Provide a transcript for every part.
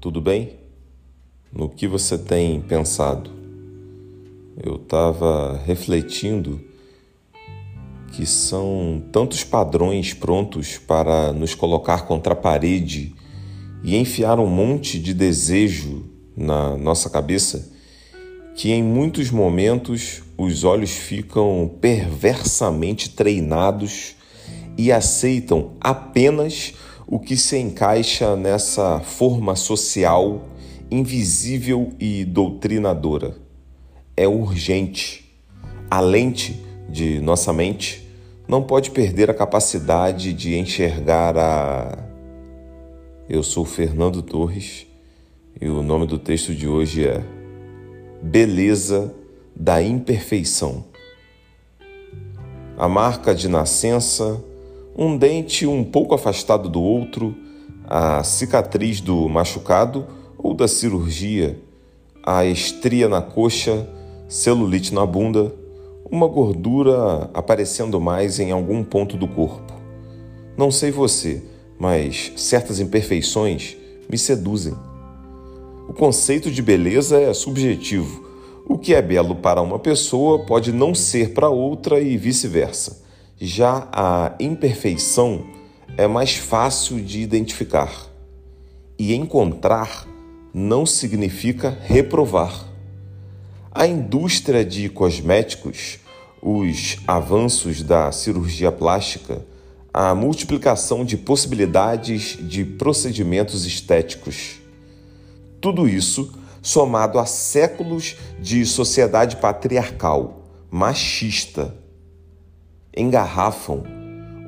tudo bem? No que você tem pensado? Eu estava refletindo que são tantos padrões prontos para nos colocar contra a parede e enfiar um monte de desejo na nossa cabeça que em muitos momentos os olhos ficam perversamente treinados e aceitam apenas o que se encaixa nessa forma social invisível e doutrinadora. É urgente. A lente de nossa mente não pode perder a capacidade de enxergar a. Eu sou Fernando Torres e o nome do texto de hoje é Beleza da Imperfeição. A marca de nascença um dente um pouco afastado do outro, a cicatriz do machucado ou da cirurgia, a estria na coxa, celulite na bunda, uma gordura aparecendo mais em algum ponto do corpo. Não sei você, mas certas imperfeições me seduzem. O conceito de beleza é subjetivo. O que é belo para uma pessoa pode não ser para outra e vice-versa. Já a imperfeição é mais fácil de identificar. E encontrar não significa reprovar. A indústria de cosméticos, os avanços da cirurgia plástica, a multiplicação de possibilidades de procedimentos estéticos. Tudo isso somado a séculos de sociedade patriarcal, machista, engarrafam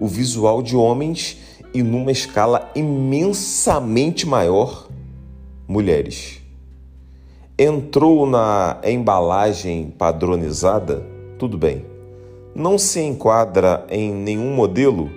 o visual de homens e, numa escala imensamente maior, mulheres. Entrou na embalagem padronizada? Tudo bem. Não se enquadra em nenhum modelo?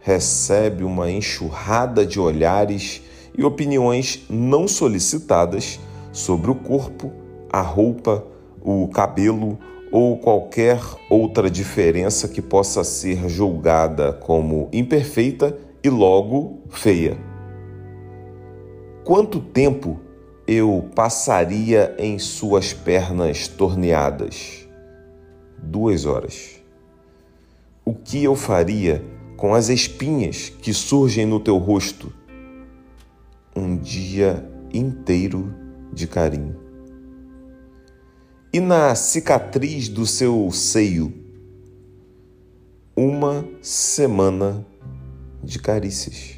Recebe uma enxurrada de olhares e opiniões não solicitadas sobre o corpo, a roupa, o cabelo, ou qualquer outra diferença que possa ser julgada como imperfeita e logo feia. Quanto tempo eu passaria em suas pernas torneadas? Duas horas. O que eu faria com as espinhas que surgem no teu rosto? Um dia inteiro de carinho e na cicatriz do seu seio. Uma semana de carícias.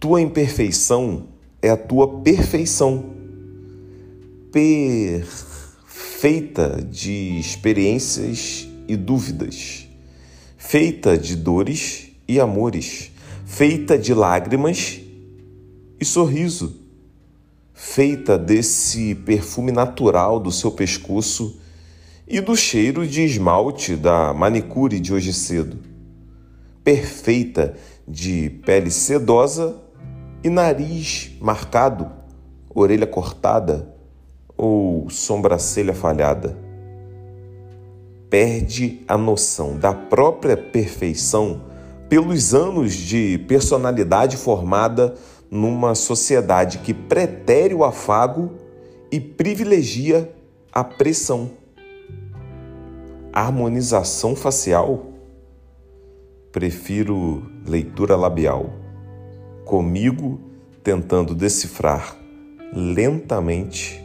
Tua imperfeição é a tua perfeição, perfeita de experiências e dúvidas, feita de dores e amores, feita de lágrimas e sorriso feita desse perfume natural do seu pescoço e do cheiro de esmalte da manicure de hoje cedo. Perfeita de pele sedosa e nariz marcado, orelha cortada ou sobrancelha falhada. Perde a noção da própria perfeição pelos anos de personalidade formada numa sociedade que pretere o afago e privilegia a pressão. Harmonização facial? Prefiro leitura labial. Comigo tentando decifrar lentamente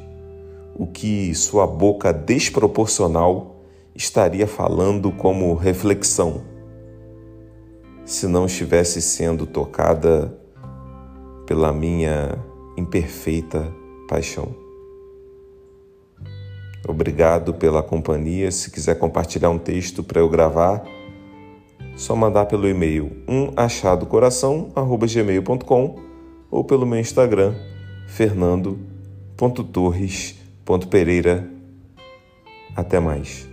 o que sua boca desproporcional estaria falando como reflexão, se não estivesse sendo tocada pela minha imperfeita paixão. Obrigado pela companhia. Se quiser compartilhar um texto para eu gravar, só mandar pelo e-mail umachadocoração@gmail.com ou pelo meu Instagram fernando.torres.pereira. Até mais.